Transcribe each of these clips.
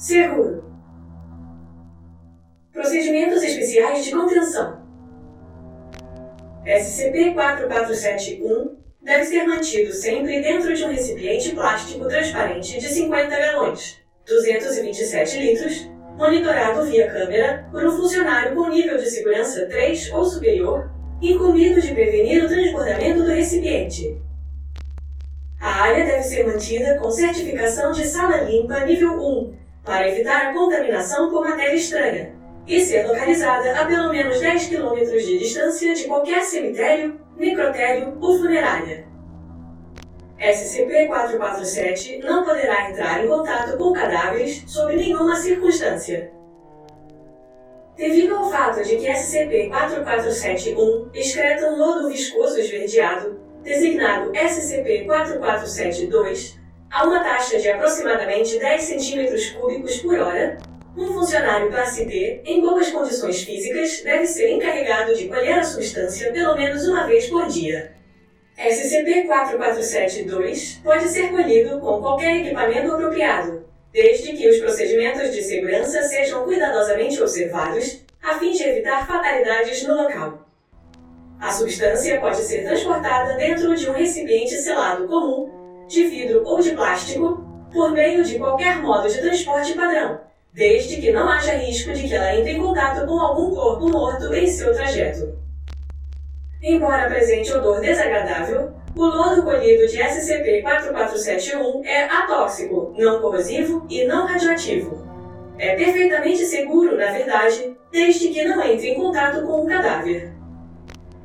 Seguro. Procedimentos especiais de contenção. SCP-4471 deve ser mantido sempre dentro de um recipiente plástico transparente de 50 galões, 227 litros, monitorado via câmera por um funcionário com nível de segurança 3 ou superior, incumbido de prevenir o transbordamento do recipiente. A área deve ser mantida com certificação de sala limpa nível 1, para evitar a contaminação por matéria estranha, e ser localizada a pelo menos 10 km de distância de qualquer cemitério, necrotério ou funerária. SCP-447 não poderá entrar em contato com cadáveres sob nenhuma circunstância. Devido ao fato de que SCP-4471 excreta um lodo viscoso esverdeado, designado SCP-4472, a uma taxa de aproximadamente 10 cm cúbicos por hora, um funcionário classe D, em boas condições físicas, deve ser encarregado de colher a substância pelo menos uma vez por dia. SCP-4472 pode ser colhido com qualquer equipamento apropriado, desde que os procedimentos de segurança sejam cuidadosamente observados, a fim de evitar fatalidades no local. A substância pode ser transportada dentro de um recipiente selado comum, de vidro ou de plástico, por meio de qualquer modo de transporte padrão, desde que não haja risco de que ela entre em contato com algum corpo morto em seu trajeto. Embora apresente odor desagradável, o lodo colhido de SCP-4471 é atóxico, não corrosivo e não radioativo. É perfeitamente seguro, na verdade, desde que não entre em contato com um cadáver.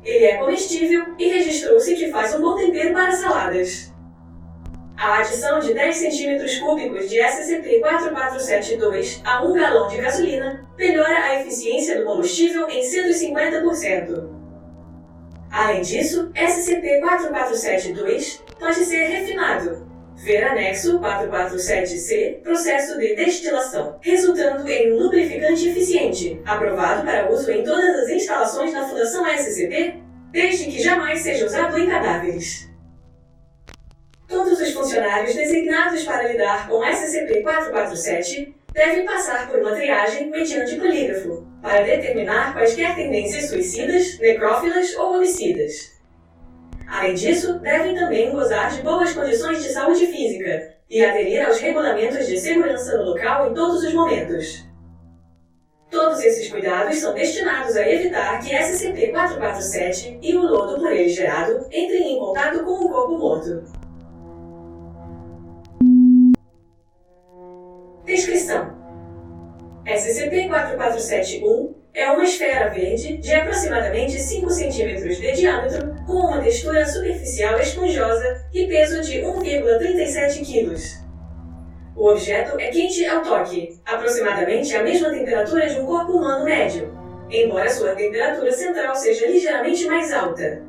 Ele é comestível e registrou-se que faz um bom tempero para saladas. A adição de 10 cm cúbicos de SCP-4472 a um galão de gasolina melhora a eficiência do combustível em 150%. Além disso, SCP-4472 pode ser refinado. Ver anexo 447-C, processo de destilação, resultando em um lubrificante eficiente, aprovado para uso em todas as instalações da Fundação SCP, desde que jamais seja usado em cadáveres. Todos os funcionários designados para lidar com SCP-447 devem passar por uma triagem mediante polígrafo, para determinar quaisquer tendências suicidas, necrófilas ou homicidas. Além disso, devem também gozar de boas condições de saúde física e aderir aos regulamentos de segurança no local em todos os momentos. Todos esses cuidados são destinados a evitar que SCP-447 e o lodo por ele gerado entrem em contato com o corpo morto. Descrição: SCP-4471 é uma esfera verde de aproximadamente 5 cm de diâmetro, com uma textura superficial esponjosa e peso de 1,37 kg. O objeto é quente ao toque, aproximadamente a mesma temperatura de um corpo humano médio, embora sua temperatura central seja ligeiramente mais alta.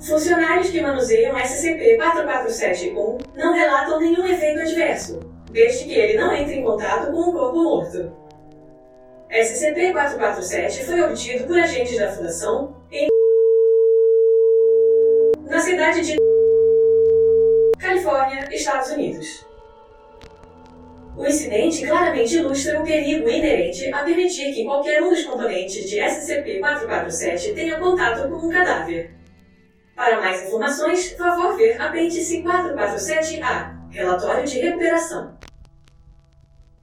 Funcionários que manuseiam SCP-4471 não relatam nenhum efeito adverso, desde que ele não entre em contato com o corpo morto. SCP-447 foi obtido por agentes da Fundação em na cidade de Califórnia, Estados Unidos. O incidente claramente ilustra o perigo inerente a permitir que qualquer um dos componentes de SCP-447 tenha contato com um cadáver. Para mais informações, favor ver apêndice 447-A, Relatório de Recuperação.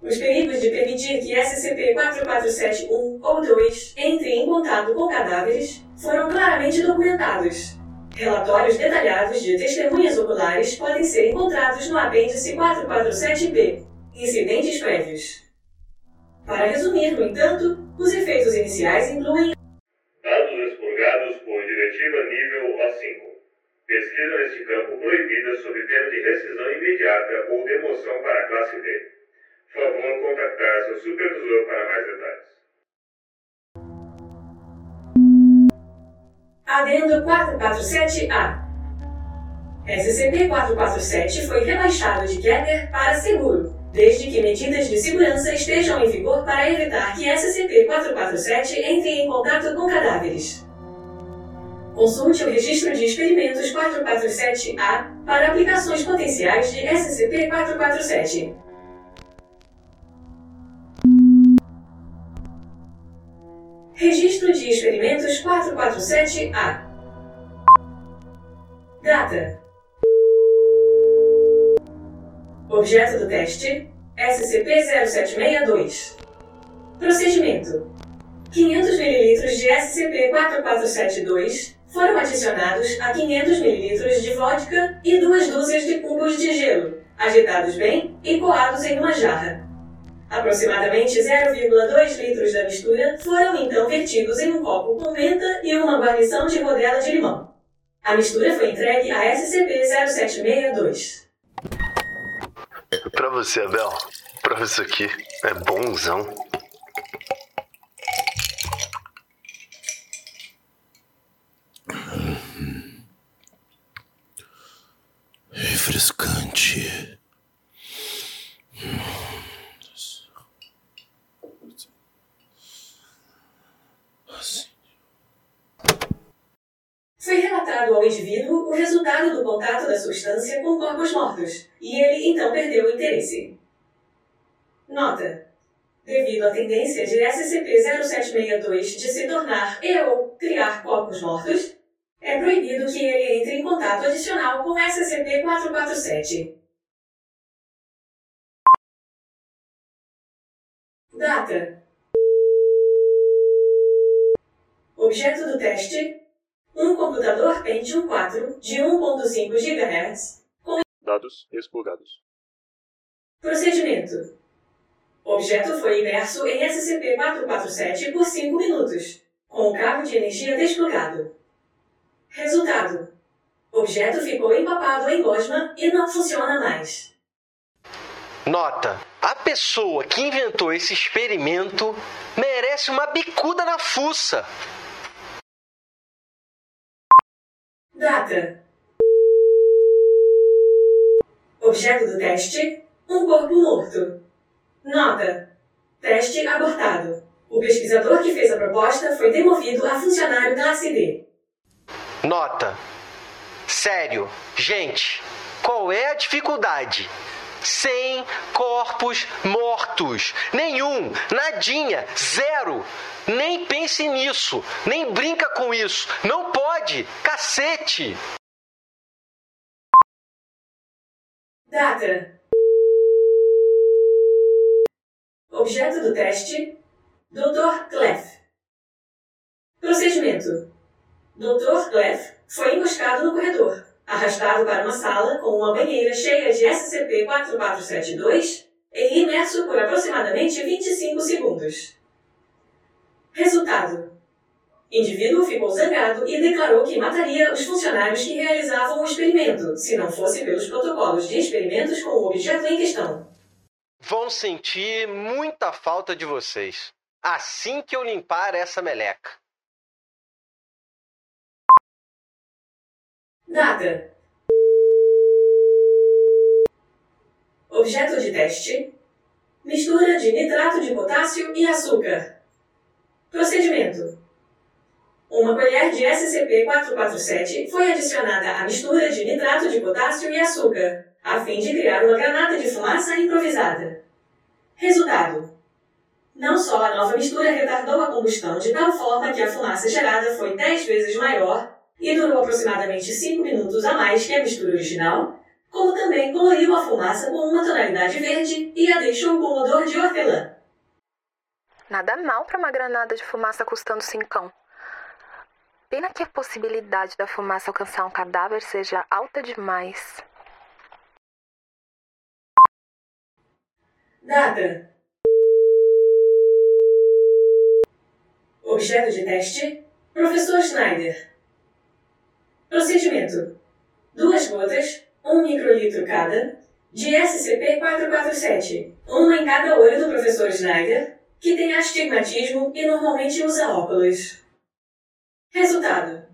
Os perigos de permitir que SCP-4471 ou 2 entre em contato com cadáveres foram claramente documentados. Relatórios detalhados de testemunhas oculares podem ser encontrados no apêndice 447-B, Incidentes Prévios. Para resumir, no entanto, os efeitos iniciais incluem Dados expurgados por Diretiva Nível A5. Pesquisa neste campo proibida sob pena de rescisão imediata ou demoção para a classe D. Favor contactar seu supervisor para mais detalhes. Adendo 447A. SCP-447 foi rebaixado de Keter para seguro, desde que medidas de segurança estejam em vigor para evitar que SCP-447 entre em contato com cadáveres. Consulte o Registro de Experimentos 447-A para aplicações potenciais de SCP-447. Registro de Experimentos 447-A Data. Objeto do teste SCP-0762 Procedimento. 500 ml de SCP-4472 foram adicionados a 500 ml de vodka e duas dúzias de cubos de gelo, agitados bem e coados em uma jarra. Aproximadamente 0,2 litros da mistura foram então vertidos em um copo com menta e uma guarnição de rodela de limão. A mistura foi entregue a SCP-0762. Pra você, Abel. Prova isso aqui. É bonzão. Relatado ao indivíduo o resultado do contato da substância com corpos mortos, e ele então perdeu o interesse. Nota: Devido à tendência de SCP-0762 de se tornar e ou criar corpos mortos, é proibido que ele entre em contato adicional com SCP-447. Data: Objeto do teste: um computador Pentium 4 de 1.5 GHz. Dados explorados. Procedimento: Objeto foi imerso em SCP-447 por 5 minutos, com o cabo de energia desplugado. Resultado: Objeto ficou empapado em gosma e não funciona mais. Nota: a pessoa que inventou esse experimento merece uma bicuda na fuça. Data: Objeto do teste: um corpo morto. Nota: Teste abortado. O pesquisador que fez a proposta foi demovido a funcionário classe D. Nota: sério, gente, qual é a dificuldade? 100 corpos mortos. Nenhum, nadinha, zero. Nem pense nisso, nem brinca com isso. Não pode, cacete. Data: Objeto do teste: Dr. Clef. Procedimento: Dr. Clef foi emboscado no corredor, arrastado para uma sala com uma banheira cheia de SCP-4472 e imerso por aproximadamente 25 segundos. Resultado: Indivíduo ficou zangado e declarou que mataria os funcionários que realizavam o experimento, se não fosse pelos protocolos de experimentos com o objeto em questão. Vão sentir muita falta de vocês. Assim que eu limpar essa meleca. Data: Objeto de teste: Mistura de nitrato de potássio e açúcar. Procedimento: Uma colher de SCP-447 foi adicionada à mistura de nitrato de potássio e açúcar, a fim de criar uma granada de fumaça improvisada. Resultado: Não só a nova mistura retardou a combustão de tal forma que a fumaça gerada foi 10 vezes maior e durou aproximadamente 5 minutos a mais que a mistura original, como também coloriu a fumaça com uma tonalidade verde e a deixou com odor de hortelã. Nada mal para uma granada de fumaça custando cincão. Pena que a possibilidade da fumaça alcançar um cadáver seja alta demais. Data: Objeto de teste: Professor Schneider. Procedimento: duas gotas, um microlitro cada, de SCP-447, uma em cada olho do professor Snyder, que tem astigmatismo e normalmente usa óculos. Resultado: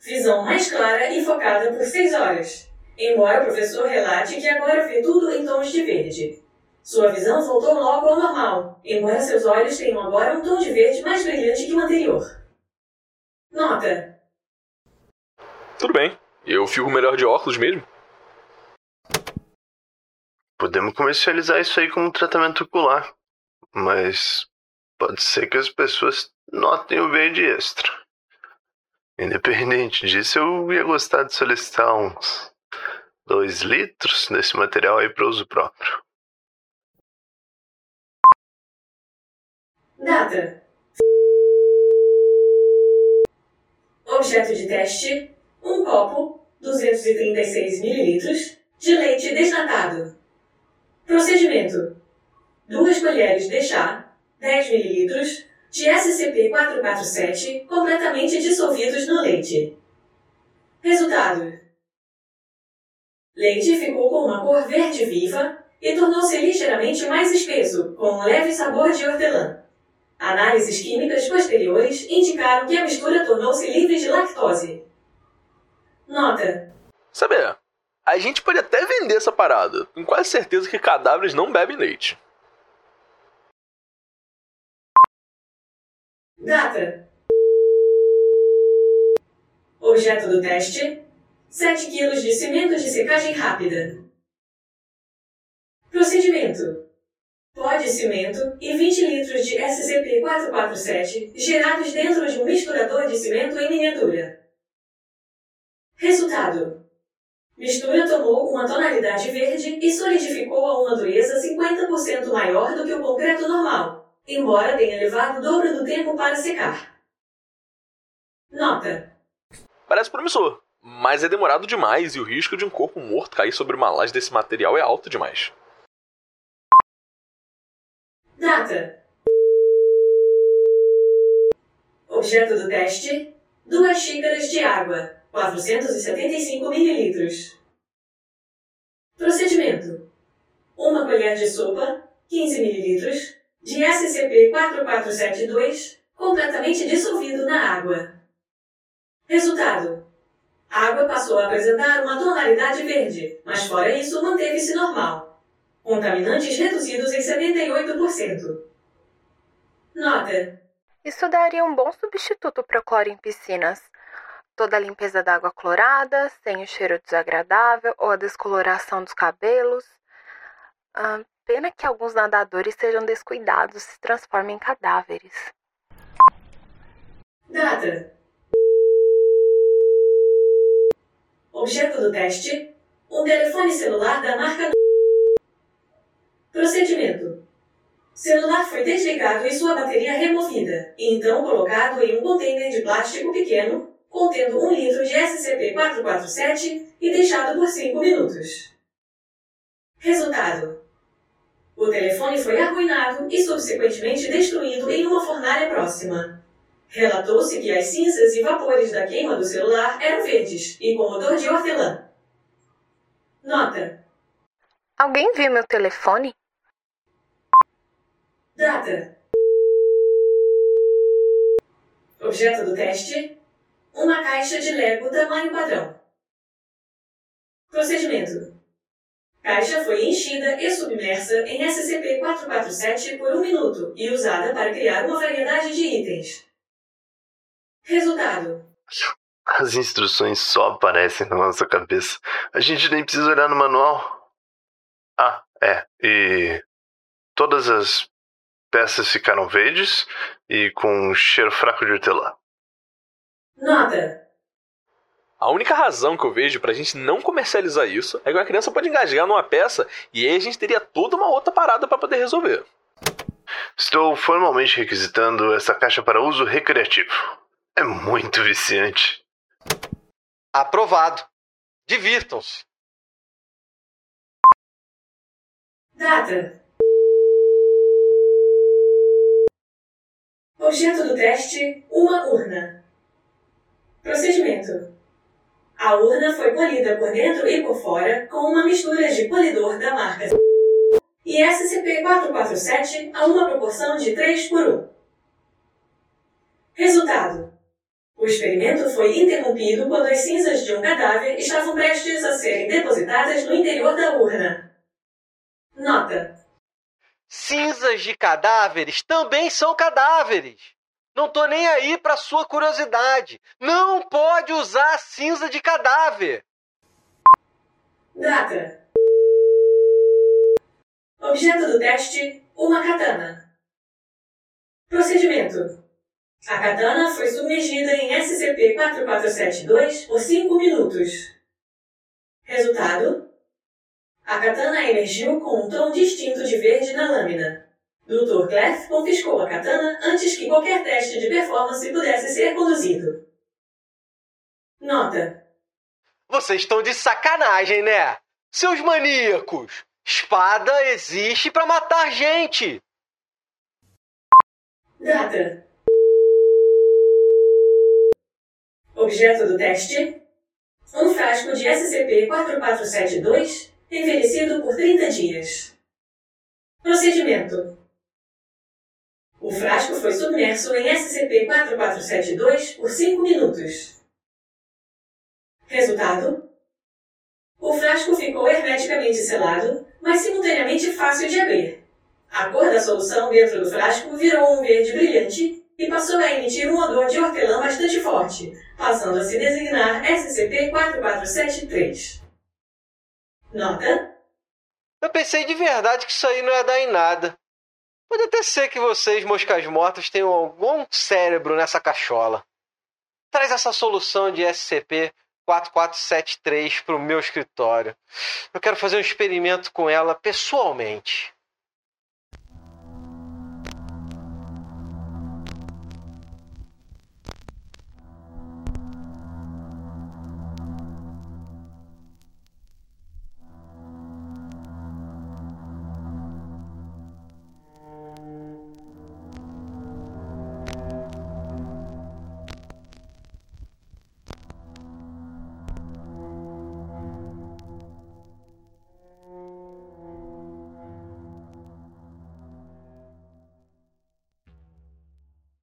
Visão mais clara e focada por 6 horas, embora o professor relate que agora vê tudo em tons de verde. Sua visão voltou logo ao normal, embora seus olhos tenham agora um tom de verde mais brilhante que o anterior. Nota: Tudo bem, eu fico melhor de óculos mesmo. Podemos comercializar isso aí como tratamento ocular, mas pode ser que as pessoas notem o verde extra. Independente disso, eu ia gostar de solicitar uns 2 litros desse material aí para uso próprio. Data: Objeto de teste: um copo, 236 ml, de leite desnatado. Procedimento: duas colheres de chá, 10 ml, de SCP-447 completamente dissolvidos no leite. Resultado: Leite ficou com uma cor verde viva e tornou-se ligeiramente mais espesso, com um leve sabor de hortelã. Análises químicas posteriores indicaram que a mistura tornou-se livre de lactose. Nota: Saber, a gente pode até vender essa parada. Tenho quase certeza que cadáveres não bebem leite. Data: Objeto do teste: 7 kg de cimento de secagem rápida. Procedimento: pó de cimento e 20 litros de SCP-447 gerados dentro de um misturador de cimento em miniatura. Resultado: Mistura tomou uma tonalidade verde e solidificou a uma dureza 50% maior do que o concreto normal, embora tenha levado o dobro do tempo para secar. Nota: Parece promissor, mas é demorado demais e o risco de um corpo morto cair sobre uma laje desse material é alto demais. Data: Objeto do teste: 2 xícaras de água, 475 ml. Procedimento: uma colher de sopa, 15 ml, de SCP-4472, completamente dissolvido na água. Resultado: a água passou a apresentar uma tonalidade verde, mas fora isso manteve-se normal. Contaminantes reduzidos em 78%. Nota: Isso daria um bom substituto para o cloro em piscinas. Toda a limpeza da água clorada, sem o cheiro desagradável ou a descoloração dos cabelos. Ah, pena que alguns nadadores sejam descuidados e se transformem em cadáveres. Data: Objeto do teste: um telefone celular da marca. Procedimento: celular foi desligado e sua bateria removida, e então colocado em um container de plástico pequeno contendo um litro de SCP-447 e deixado por 5 minutos. Resultado: o telefone foi arruinado e subsequentemente destruído em uma fornalha próxima. Relatou-se que as cinzas e vapores da queima do celular eram verdes e com odor de hortelã. Nota: Alguém viu meu telefone? Data: Objeto do teste: uma caixa de Lego tamanho padrão. Procedimento: Caixa foi enchida e submersa em SCP-447 por um minuto e usada para criar uma variedade de itens. Resultado: As instruções só aparecem na nossa cabeça. A gente nem precisa olhar no manual. Ah, é. E todas as peças ficaram verdes e com um cheiro fraco de hortelã. Nota: A única razão que eu vejo pra gente não comercializar isso é que uma criança pode engasgar numa peça e aí a gente teria toda uma outra parada pra poder resolver. Estou formalmente requisitando essa caixa para uso recreativo. É muito viciante. Aprovado. Divirtam-se. Data: Objeto do teste: uma urna. Procedimento: A urna foi polida por dentro e por fora com uma mistura de polidor da marca e SCP-447 a uma proporção de 3 por 1. Resultado: O experimento foi interrompido quando as cinzas de um cadáver estavam prestes a serem depositadas no interior da urna. Nota: Cinzas de cadáveres também são cadáveres. Não tô nem aí pra sua curiosidade. Não pode usar cinza de cadáver. Data: Objeto do teste: uma katana. Procedimento: A katana foi submergida em SCP-4472 por 5 minutos. Resultado: A katana emergiu com um tom distinto de verde na lâmina. Dr. Clef confiscou a katana antes que qualquer teste de performance pudesse ser conduzido. Nota: Vocês estão de sacanagem, né? Seus maníacos! Espada existe pra matar gente! Data: Objeto do teste: um frasco de SCP-4472 envelhecido por 30 dias. Procedimento: O frasco foi submerso em SCP-4472 por 5 minutos. Resultado: O frasco ficou hermeticamente selado, mas simultaneamente fácil de abrir. A cor da solução dentro do frasco virou um verde brilhante e passou a emitir um odor de hortelã bastante forte, passando a se designar SCP-4473. Nota: Eu pensei de verdade que isso aí não ia dar em nada. Pode até ser que vocês, moscas mortas, tenham algum cérebro nessa cachola. Traz essa solução de SCP-4473 para o meu escritório. Eu quero fazer um experimento com ela pessoalmente.